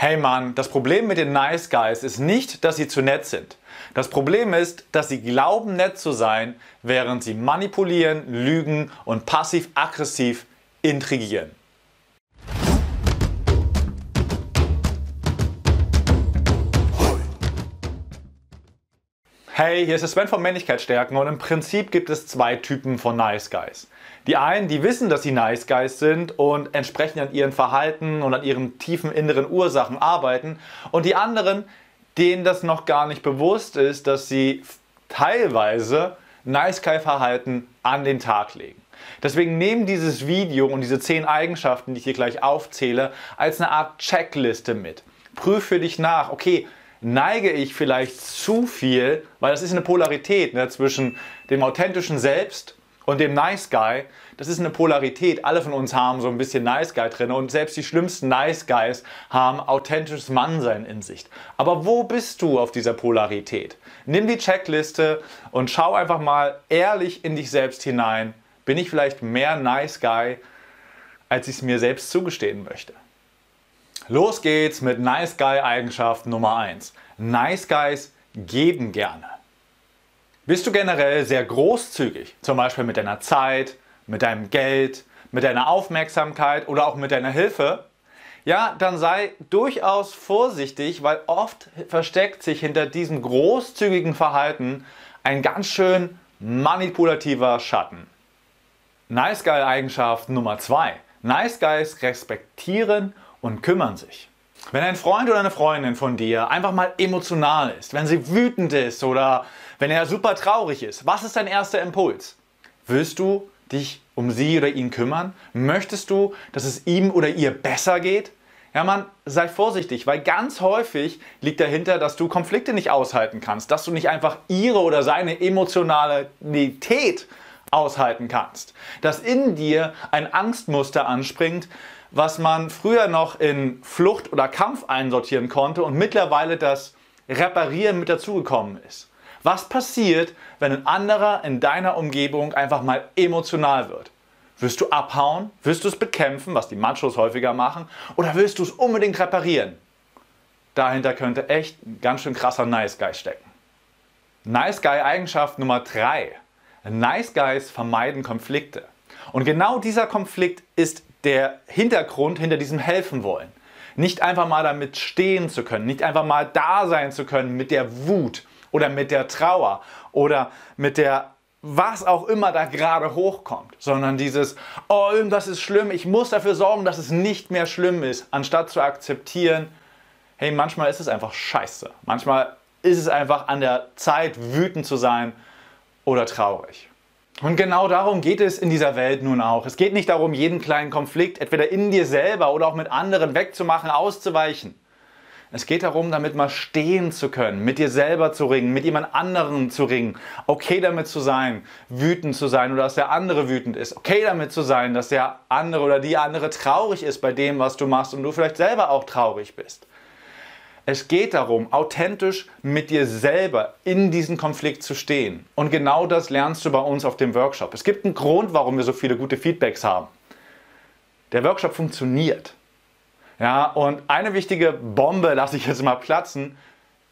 Hey Mann, das Problem mit den Nice Guys ist nicht, dass sie zu nett sind. Das Problem ist, dass sie glauben, nett zu sein, während sie manipulieren, lügen und passiv-aggressiv intrigieren. Hey, hier ist der Sven von Männlichkeitsstärken und im Prinzip gibt es zwei Typen von Nice Guys. Die einen, die wissen, dass sie Nice Guys sind und entsprechend an ihren Verhalten und an ihren tiefen inneren Ursachen arbeiten und die anderen, denen das noch gar nicht bewusst ist, dass sie teilweise Nice Guy Verhalten an den Tag legen. Deswegen nehmen dieses Video und diese zehn Eigenschaften, die ich hier gleich aufzähle, als eine Art Checkliste mit. Prüf für dich nach, okay, neige ich vielleicht zu viel, weil das ist eine Polarität ne, zwischen dem authentischen Selbst und dem Nice Guy. Das ist eine Polarität. Alle von uns haben so ein bisschen Nice Guy drin und selbst die schlimmsten Nice Guys haben authentisches Mannsein in sich. Aber wo bist du auf dieser Polarität? Nimm die Checkliste und schau einfach mal ehrlich in dich selbst hinein. Bin ich vielleicht mehr Nice Guy, als ich es mir selbst zugestehen möchte? Los geht's mit Nice Guy Eigenschaft Nummer 1. Nice Guys geben gerne. Bist du generell sehr großzügig, zum Beispiel mit deiner Zeit, mit deinem Geld, mit deiner Aufmerksamkeit oder auch mit deiner Hilfe? Ja, dann sei durchaus vorsichtig, weil oft versteckt sich hinter diesem großzügigen Verhalten ein ganz schön manipulativer Schatten. Nice Guy Eigenschaft Nummer 2. Nice Guys respektieren und kümmern sich. Wenn ein Freund oder eine Freundin von dir einfach mal emotional ist, wenn sie wütend ist oder wenn er super traurig ist, was ist dein erster Impuls? Willst du dich um sie oder ihn kümmern? Möchtest du, dass es ihm oder ihr besser geht? Ja, Mann, sei vorsichtig, weil ganz häufig liegt dahinter, dass du Konflikte nicht aushalten kannst, dass du nicht einfach ihre oder seine Emotionalität aushalten kannst, dass in dir ein Angstmuster anspringt, was man früher noch in Flucht oder Kampf einsortieren konnte und mittlerweile das Reparieren mit dazugekommen ist. Was passiert, wenn ein anderer in deiner Umgebung einfach mal emotional wird? Wirst du abhauen? Wirst du es bekämpfen, was die Machos häufiger machen? Oder willst du es unbedingt reparieren? Dahinter könnte echt ein ganz schön krasser Nice Guy stecken. Nice Guy Eigenschaft Nummer 3. Nice Guys vermeiden Konflikte. Und genau dieser Konflikt ist der Hintergrund hinter diesem helfen wollen. Nicht einfach mal damit stehen zu können, nicht einfach mal da sein zu können mit der Wut oder mit der Trauer oder mit der was auch immer da gerade hochkommt, sondern dieses, oh, irgendwas ist schlimm, ich muss dafür sorgen, dass es nicht mehr schlimm ist, anstatt zu akzeptieren, hey, manchmal ist es einfach scheiße. Manchmal ist es einfach an der Zeit, wütend zu sein oder traurig. Und genau darum geht es in dieser Welt nun auch. Es geht nicht darum, jeden kleinen Konflikt entweder in dir selber oder auch mit anderen wegzumachen, auszuweichen. Es geht darum, damit mal stehen zu können, mit dir selber zu ringen, mit jemand anderem zu ringen, okay damit zu sein, wütend zu sein oder dass der andere wütend ist, okay damit zu sein, dass der andere oder die andere traurig ist bei dem, was du machst und du vielleicht selber auch traurig bist. Es geht darum, authentisch mit dir selber in diesen Konflikt zu stehen. Und genau das lernst du bei uns auf dem Workshop. Es gibt einen Grund, warum wir so viele gute Feedbacks haben. Der Workshop funktioniert. Ja, und eine wichtige Bombe lasse ich jetzt mal platzen.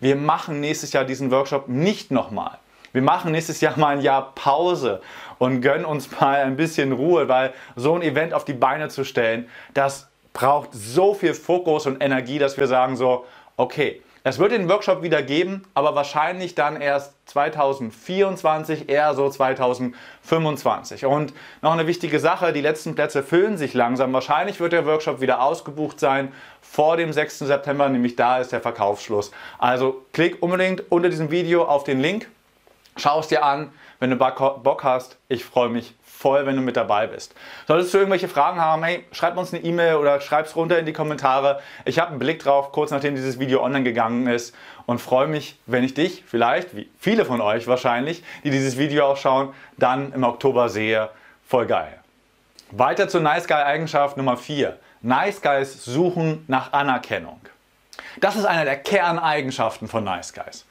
Wir machen nächstes Jahr diesen Workshop nicht nochmal. Wir machen nächstes Jahr mal ein Jahr Pause und gönnen uns mal ein bisschen Ruhe, weil so ein Event auf die Beine zu stellen, das braucht so viel Fokus und Energie, dass wir sagen so, Okay, es wird den Workshop wieder geben, aber wahrscheinlich dann erst 2024, eher so 2025. Und noch eine wichtige Sache, die letzten Plätze füllen sich langsam. Wahrscheinlich wird der Workshop wieder ausgebucht sein vor dem 6. September, nämlich da ist der Verkaufsschluss. Also klick unbedingt unter diesem Video auf den Link, schau es dir an, wenn du Bock hast. Ich freue mich voll, wenn du mit dabei bist. Solltest du irgendwelche Fragen haben, hey, schreib uns eine E-Mail oder schreib es runter in die Kommentare. Ich habe einen Blick drauf, kurz nachdem dieses Video online gegangen ist und freue mich, wenn ich dich vielleicht, wie viele von euch wahrscheinlich, die dieses Video auch schauen, dann im Oktober sehe. Voll geil. Weiter zur Nice Guy Eigenschaft Nummer 4. Nice Guys suchen nach Anerkennung. Das ist eine der Kerneigenschaften von Nice Guys.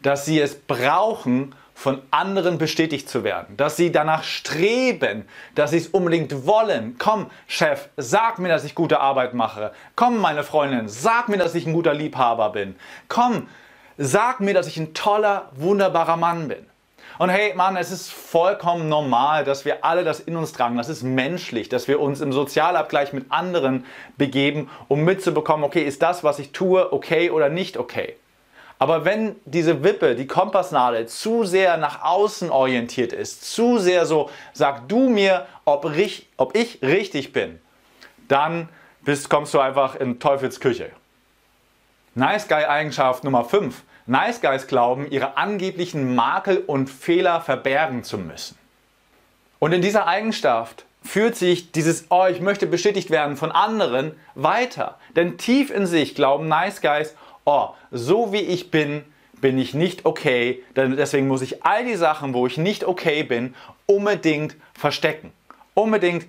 Dass sie es brauchen, von anderen bestätigt zu werden, dass sie danach streben, dass sie es unbedingt wollen. Komm, Chef, sag mir, dass ich gute Arbeit mache. Komm, meine Freundin, sag mir, dass ich ein guter Liebhaber bin. Komm, sag mir, dass ich ein toller, wunderbarer Mann bin. Und hey, Mann, es ist vollkommen normal, dass wir alle das in uns tragen. Das ist menschlich, dass wir uns im Sozialabgleich mit anderen begeben, um mitzubekommen, okay, ist das, was ich tue, okay oder nicht okay. Aber wenn diese Wippe, die Kompassnadel, zu sehr nach außen orientiert ist, zu sehr so, sag du mir, ob, ob ich richtig bin, dann bist, kommst du einfach in Teufels Küche. Nice Guy Eigenschaft Nummer 5. Nice Guys glauben, ihre angeblichen Makel und Fehler verbergen zu müssen. Und in dieser Eigenschaft führt sich dieses, oh, ich möchte bestätigt werden von anderen weiter. Denn tief in sich glauben Nice Guys, oh, so wie ich bin, bin ich nicht okay. Deswegen muss ich all die Sachen, wo ich nicht okay bin, unbedingt verstecken. Unbedingt,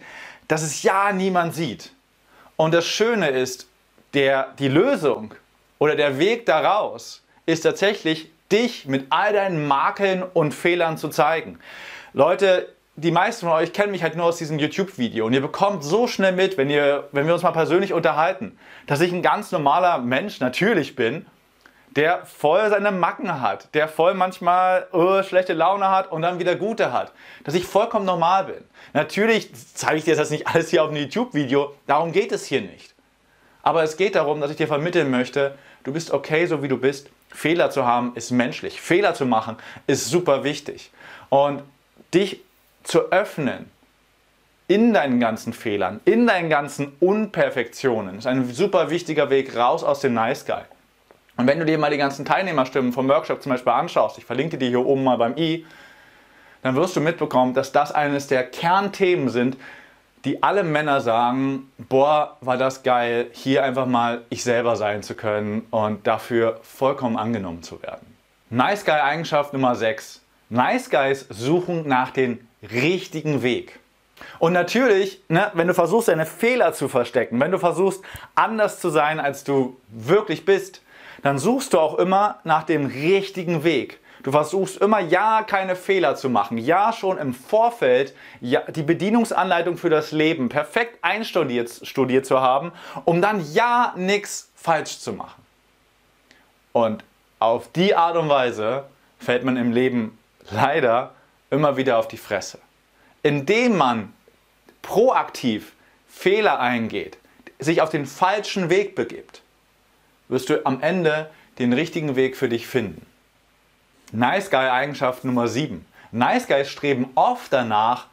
dass es ja niemand sieht. Und das Schöne ist, der, die Lösung oder der Weg daraus ist tatsächlich, dich mit all deinen Makeln und Fehlern zu zeigen. Leute, die meisten von euch kennen mich halt nur aus diesem YouTube-Video und ihr bekommt so schnell mit, wenn, ihr, wenn wir uns mal persönlich unterhalten, dass ich ein ganz normaler Mensch natürlich bin, der voll seine Macken hat, der voll manchmal uh, schlechte Laune hat und dann wieder gute hat. Dass ich vollkommen normal bin. Natürlich zeige ich dir das nicht alles hier auf einem YouTube-Video, darum geht es hier nicht. Aber es geht darum, dass ich dir vermitteln möchte, du bist okay, so wie du bist. Fehler zu haben ist menschlich. Fehler zu machen ist super wichtig. Und dich zu öffnen in deinen ganzen Fehlern, in deinen ganzen Unperfektionen. ist ein super wichtiger Weg raus aus dem Nice Guy. Und wenn du dir mal die ganzen Teilnehmerstimmen vom Workshop zum Beispiel anschaust, ich verlinke dir hier oben mal beim i, dann wirst du mitbekommen, dass das eines der Kernthemen sind, die alle Männer sagen, boah, war das geil, hier einfach mal ich selber sein zu können und dafür vollkommen angenommen zu werden. Nice Guy Eigenschaft Nummer 6. Nice Guys suchen nach den richtigen Weg. Und natürlich, ne, wenn du versuchst, deine Fehler zu verstecken, wenn du versuchst, anders zu sein, als du wirklich bist, dann suchst du auch immer nach dem richtigen Weg. Du versuchst immer ja keine Fehler zu machen, ja schon im Vorfeld ja, die Bedienungsanleitung für das Leben perfekt einstudiert studiert zu haben, um dann ja nichts falsch zu machen. Und auf die Art und Weise fällt man im Leben leider immer wieder auf die Fresse. Indem man proaktiv Fehler eingeht, sich auf den falschen Weg begibt, wirst du am Ende den richtigen Weg für dich finden. Nice Guy Eigenschaft Nummer 7. Nice Guys streben oft danach,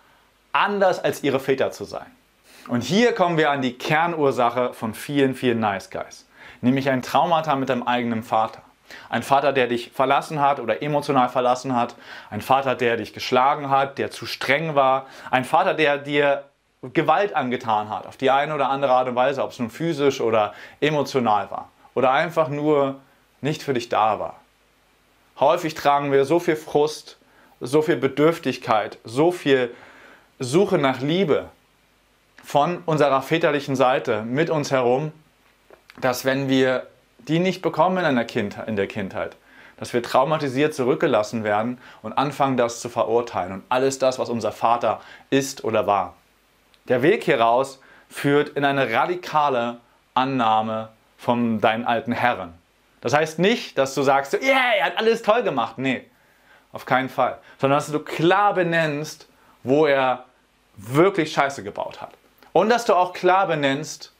anders als ihre Väter zu sein. Und hier kommen wir an die Kernursache von vielen, vielen Nice Guys. Nämlich ein Traumata mit deinem eigenen Vater. Ein Vater, der dich verlassen hat oder emotional verlassen hat. Ein Vater, der dich geschlagen hat, der zu streng war. Ein Vater, der dir Gewalt angetan hat, auf die eine oder andere Art und Weise, ob es nun physisch oder emotional war. Oder einfach nur nicht für dich da war. Häufig tragen wir so viel Frust, so viel Bedürftigkeit, so viel Suche nach Liebe von unserer väterlichen Seite mit uns herum, dass wenn wir die nicht bekommen in der, Kindheit, in der Kindheit, dass wir traumatisiert zurückgelassen werden und anfangen, das zu verurteilen und alles das, was unser Vater ist oder war. Der Weg hieraus führt in eine radikale Annahme von deinen alten Herren. Das heißt nicht, dass du sagst, yeah, er hat alles toll gemacht. Nee, auf keinen Fall. Sondern dass du klar benennst, wo er wirklich Scheiße gebaut hat. Und dass du auch klar benennst,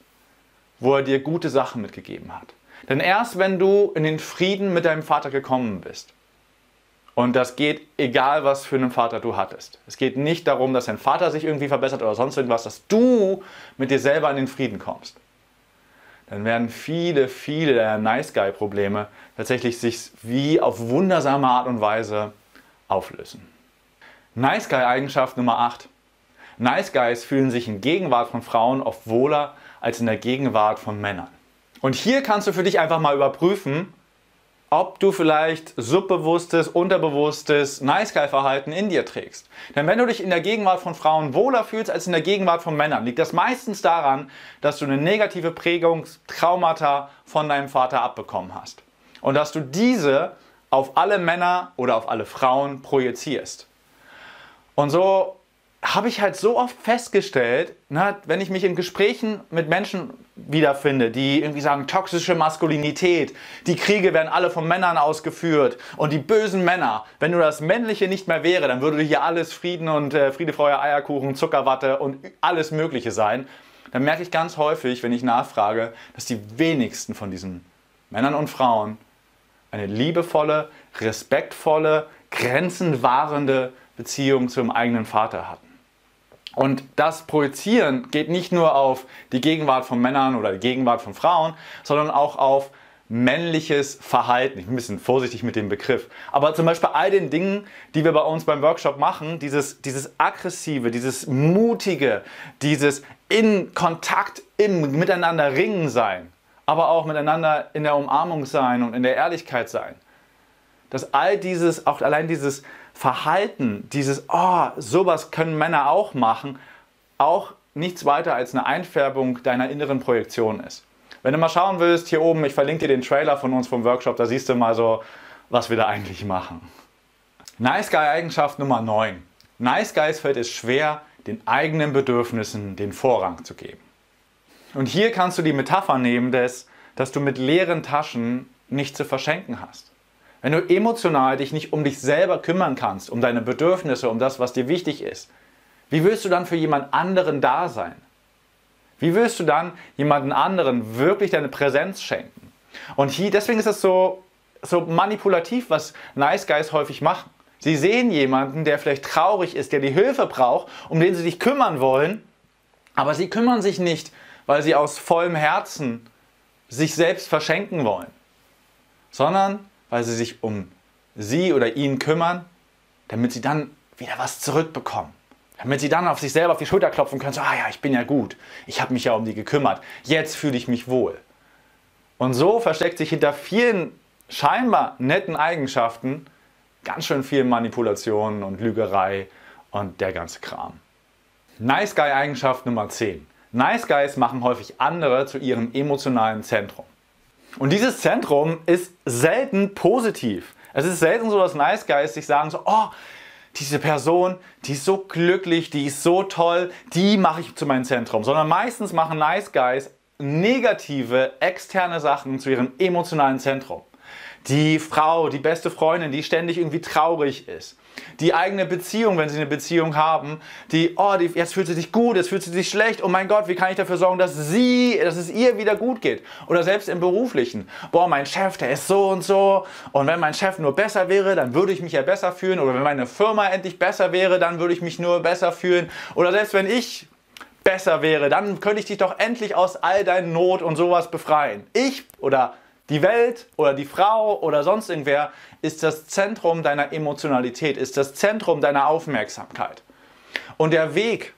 wo er dir gute Sachen mitgegeben hat. Denn erst wenn du in den Frieden mit deinem Vater gekommen bist, und das geht egal, was für einen Vater du hattest. Es geht nicht darum, dass dein Vater sich irgendwie verbessert oder sonst irgendwas, dass du mit dir selber in den Frieden kommst. Dann werden viele, viele der Nice Guy Probleme tatsächlich sich wie auf wundersame Art und Weise auflösen. Nice Guy Eigenschaft Nummer 8. Nice Guys fühlen sich in Gegenwart von Frauen oft wohler als in der Gegenwart von Männern. Und hier kannst du für dich einfach mal überprüfen, ob du vielleicht subbewusstes, unterbewusstes Nice Guy Verhalten in dir trägst. Denn wenn du dich in der Gegenwart von Frauen wohler fühlst als in der Gegenwart von Männern, liegt das meistens daran, dass du eine negative Prägung, Traumata von deinem Vater abbekommen hast. Und dass du diese auf alle Männer oder auf alle Frauen projizierst. Und so habe ich halt so oft festgestellt, na, wenn ich mich in Gesprächen mit Menschen wiederfinde, die irgendwie sagen, toxische Maskulinität, die Kriege werden alle von Männern ausgeführt und die bösen Männer, wenn nur das Männliche nicht mehr wäre, dann würde hier alles Frieden und äh, Friede, Feuer, Eierkuchen, Zuckerwatte und alles Mögliche sein. Dann merke ich ganz häufig, wenn ich nachfrage, dass die wenigsten von diesen Männern und Frauen eine liebevolle, respektvolle, grenzenwahrende Beziehung zum eigenen Vater hatten. Und das Projizieren geht nicht nur auf die Gegenwart von Männern oder die Gegenwart von Frauen, sondern auch auf männliches Verhalten. Ich bin ein bisschen vorsichtig mit dem Begriff. Aber zum Beispiel all den Dingen, die wir bei uns beim Workshop machen, dieses, dieses aggressive, dieses mutige, dieses in Kontakt, im Miteinander ringen sein, aber auch miteinander in der Umarmung sein und in der Ehrlichkeit sein. Dass all dieses, auch allein dieses Verhalten, dieses, oh, sowas können Männer auch machen, auch nichts weiter als eine Einfärbung deiner inneren Projektion ist. Wenn du mal schauen willst, hier oben, ich verlinke dir den Trailer von uns vom Workshop, da siehst du mal so, was wir da eigentlich machen. Nice Guy Eigenschaft Nummer 9. Nice Guys fällt es schwer, den eigenen Bedürfnissen den Vorrang zu geben. Und hier kannst du die Metapher nehmen, des, dass du mit leeren Taschen nichts zu verschenken hast. Wenn du emotional dich nicht um dich selber kümmern kannst, um deine Bedürfnisse, um das, was dir wichtig ist, wie willst du dann für jemand anderen da sein? Wie willst du dann jemanden anderen wirklich deine Präsenz schenken? Und hier, deswegen ist es so, so manipulativ, was Nice Guys häufig machen. Sie sehen jemanden, der vielleicht traurig ist, der die Hilfe braucht, um den sie sich kümmern wollen, aber sie kümmern sich nicht, weil sie aus vollem Herzen sich selbst verschenken wollen, sondern weil sie sich um sie oder ihn kümmern, damit sie dann wieder was zurückbekommen. Damit sie dann auf sich selber auf die Schulter klopfen können, so, ah ja, ich bin ja gut, ich habe mich ja um die gekümmert, jetzt fühle ich mich wohl. Und so versteckt sich hinter vielen scheinbar netten Eigenschaften ganz schön viel Manipulation und Lügerei und der ganze Kram. Nice Guy Eigenschaft Nummer 10. Nice Guys machen häufig andere zu ihrem emotionalen Zentrum. Und dieses Zentrum ist selten positiv. Es ist selten so, dass Nice Guys sich sagen so, oh, diese Person, die ist so glücklich, die ist so toll, die mache ich zu meinem Zentrum. Sondern meistens machen Nice Guys negative, externe Sachen zu ihrem emotionalen Zentrum. Die Frau, die beste Freundin, die ständig irgendwie traurig ist die eigene Beziehung, wenn sie eine Beziehung haben, die, oh, die, jetzt fühlt sie sich gut, jetzt fühlt sie sich schlecht, oh mein Gott, wie kann ich dafür sorgen, dass sie, dass es ihr wieder gut geht? Oder selbst im Beruflichen, boah, mein Chef, der ist so und so und wenn mein Chef nur besser wäre, dann würde ich mich ja besser fühlen oder wenn meine Firma endlich besser wäre, dann würde ich mich nur besser fühlen oder selbst wenn ich besser wäre, dann könnte ich dich doch endlich aus all deinen Not und sowas befreien. Ich oder die Welt oder die Frau oder sonst irgendwer ist das Zentrum deiner Emotionalität, ist das Zentrum deiner Aufmerksamkeit. Und der Weg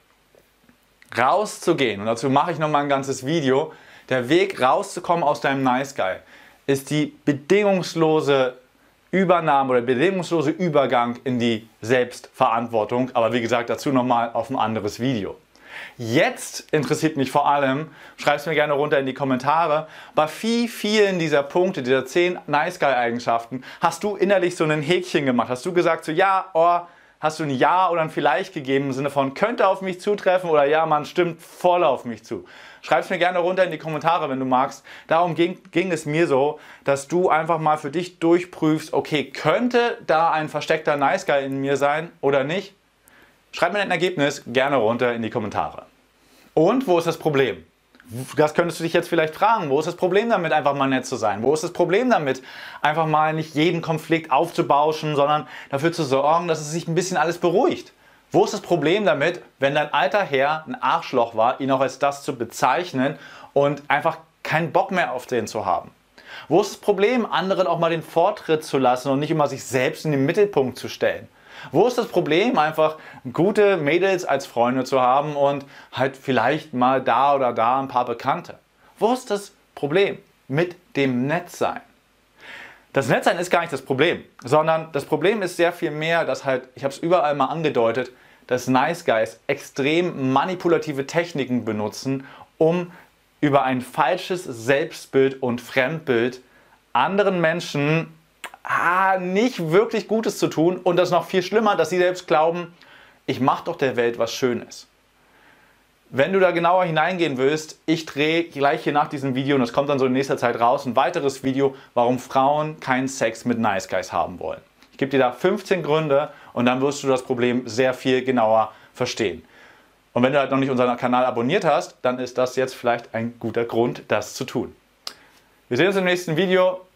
rauszugehen, und dazu mache ich nochmal ein ganzes Video, der Weg rauszukommen aus deinem Nice Guy ist die bedingungslose Übernahme oder bedingungslose Übergang in die Selbstverantwortung. Aber wie gesagt, dazu nochmal auf ein anderes Video. Jetzt interessiert mich vor allem, schreib es mir gerne runter in die Kommentare, bei wie vielen dieser Punkte, dieser 10 Nice Guy Eigenschaften, hast du innerlich so ein Häkchen gemacht? Hast du gesagt so, ja, oh, hast du ein Ja oder ein Vielleicht gegeben im Sinne von könnte auf mich zutreffen oder ja, man stimmt voll auf mich zu. Schreib es mir gerne runter in die Kommentare, wenn du magst. Darum ging, ging es mir so, dass du einfach mal für dich durchprüfst, okay, könnte da ein versteckter Nice Guy in mir sein oder nicht? Schreib mir ein Ergebnis gerne runter in die Kommentare. Und wo ist das Problem? Das könntest du dich jetzt vielleicht fragen. Wo ist das Problem damit, einfach mal nett zu sein? Wo ist das Problem damit, einfach mal nicht jeden Konflikt aufzubauschen, sondern dafür zu sorgen, dass es sich ein bisschen alles beruhigt? Wo ist das Problem damit, wenn dein alter Herr ein Arschloch war, ihn auch als das zu bezeichnen und einfach keinen Bock mehr auf den zu haben? Wo ist das Problem, anderen auch mal den Vortritt zu lassen und nicht immer sich selbst in den Mittelpunkt zu stellen? Wo ist das Problem, einfach gute Mädels als Freunde zu haben und halt vielleicht mal da oder da ein paar Bekannte? Wo ist das Problem mit dem Netzsein? Das Netzsein ist gar nicht das Problem, sondern das Problem ist sehr viel mehr, dass halt, ich habe es überall mal angedeutet, dass Nice Guys extrem manipulative Techniken benutzen, um über ein falsches Selbstbild und Fremdbild anderen Menschen ah, nicht wirklich Gutes zu tun und das noch viel schlimmer, dass sie selbst glauben, ich mache doch der Welt was Schönes. Wenn du da genauer hineingehen willst, ich drehe gleich hier nach diesem Video, und das kommt dann so in nächster Zeit raus, ein weiteres Video, warum Frauen keinen Sex mit Nice Guys haben wollen. Ich gebe dir da 15 Gründe und dann wirst du das Problem sehr viel genauer verstehen. Und wenn du halt noch nicht unseren Kanal abonniert hast, dann ist das jetzt vielleicht ein guter Grund, das zu tun. Wir sehen uns im nächsten Video.